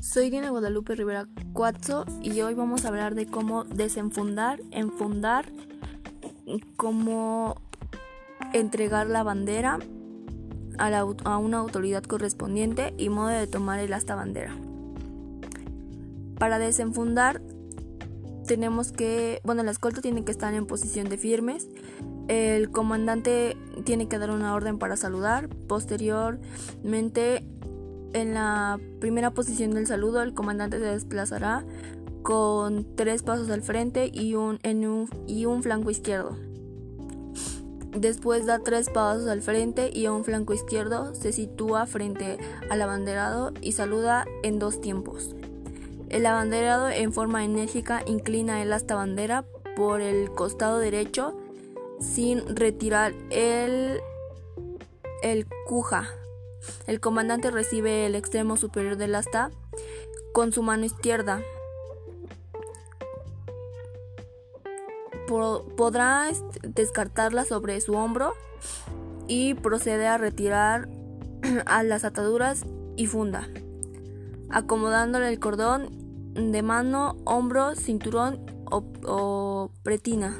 Soy Diana Guadalupe Rivera Cuatzo y hoy vamos a hablar de cómo desenfundar, enfundar, cómo entregar la bandera a, una autoridad correspondiente y modo de tomar el asta bandera. Para desenfundar tenemos que, bueno, la escolta tiene que estar en posición de firmes. El comandante tiene que dar una orden para saludar. Posteriormente en la primera posición del saludo, el comandante se desplazará con tres pasos al frente y un, en un, y un flanco izquierdo. Después da tres pasos al frente y a un flanco izquierdo se sitúa frente al abanderado y saluda en dos tiempos. El abanderado en forma enérgica inclina el asta bandera por el costado derecho sin retirar el, el cuja el comandante recibe el extremo superior del asta con su mano izquierda. Podrá descartarla sobre su hombro y procede a retirar a las ataduras y funda, acomodándole el cordón de mano, hombro, cinturón o, o pretina.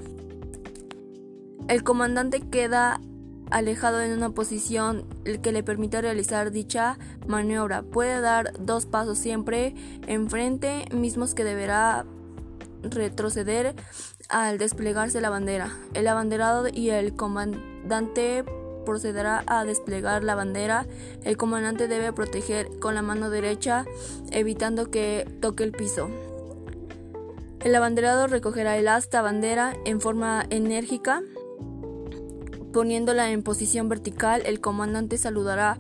El comandante queda alejado en una posición que le permita realizar dicha maniobra. Puede dar dos pasos siempre enfrente, mismos que deberá retroceder al desplegarse la bandera. El abanderado y el comandante procederá a desplegar la bandera. El comandante debe proteger con la mano derecha, evitando que toque el piso. El abanderado recogerá el asta bandera en forma enérgica Poniéndola en posición vertical, el comandante saludará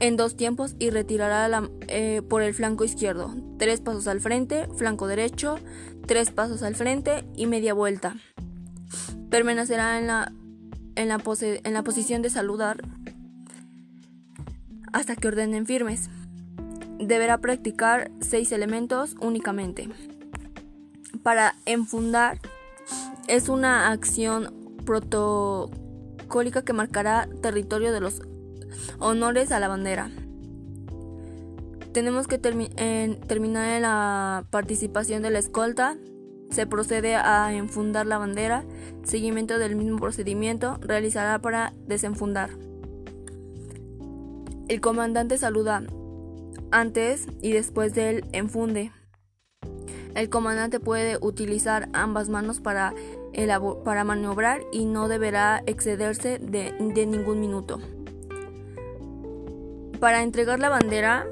en dos tiempos y retirará eh, por el flanco izquierdo. Tres pasos al frente, flanco derecho, tres pasos al frente y media vuelta. Permanecerá en la, en la, en la posición de saludar hasta que ordenen firmes. Deberá practicar seis elementos únicamente. Para enfundar es una acción proto que marcará territorio de los honores a la bandera. Tenemos que terminar en la participación de la escolta. Se procede a enfundar la bandera. Seguimiento del mismo procedimiento realizará para desenfundar. El comandante saluda antes y después del enfunde. El comandante puede utilizar ambas manos para para maniobrar y no deberá excederse de, ningún minuto. Para entregar la bandera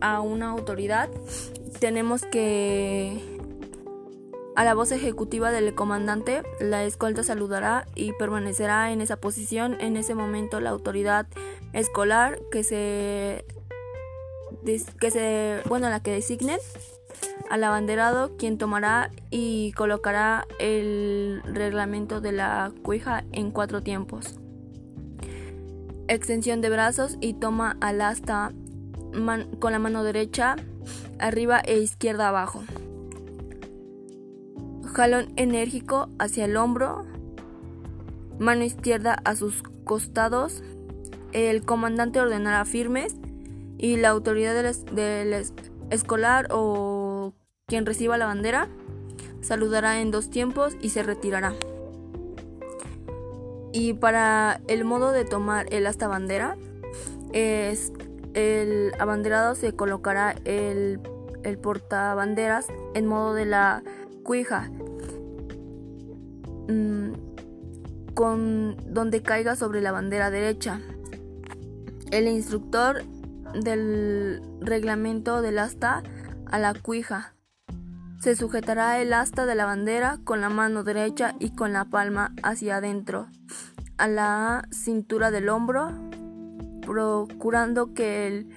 a una autoridad tenemos que a la voz ejecutiva del comandante, la escolta saludará y permanecerá en esa posición. En ese momento la autoridad escolar que se que se bueno la que designen al abanderado quien tomará y colocará el reglamento de la cuija en cuatro tiempos. Extensión de brazos y toma al asta con la mano derecha arriba e izquierda abajo. Jalón enérgico hacia el hombro. Mano izquierda a sus costados. El comandante ordenará firmes y la autoridad del escolar o quien reciba la bandera saludará en dos tiempos y se retirará. Y para el modo de tomar el asta bandera, es el abanderado se colocará el, el portabanderas en modo de la cuija, mm, con donde caiga sobre la bandera derecha. El instructor del reglamento del asta a la cuija se sujetará el asta de la bandera con la mano derecha y con la palma hacia adentro a la cintura del hombro, procurando que él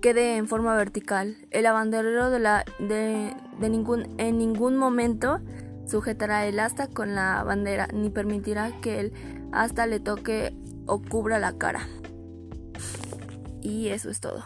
quede en forma vertical. El abanderero de la, de, ningún, en ningún momento sujetará el asta con la bandera, ni permitirá que el asta le toque o cubra la cara. Y eso es todo.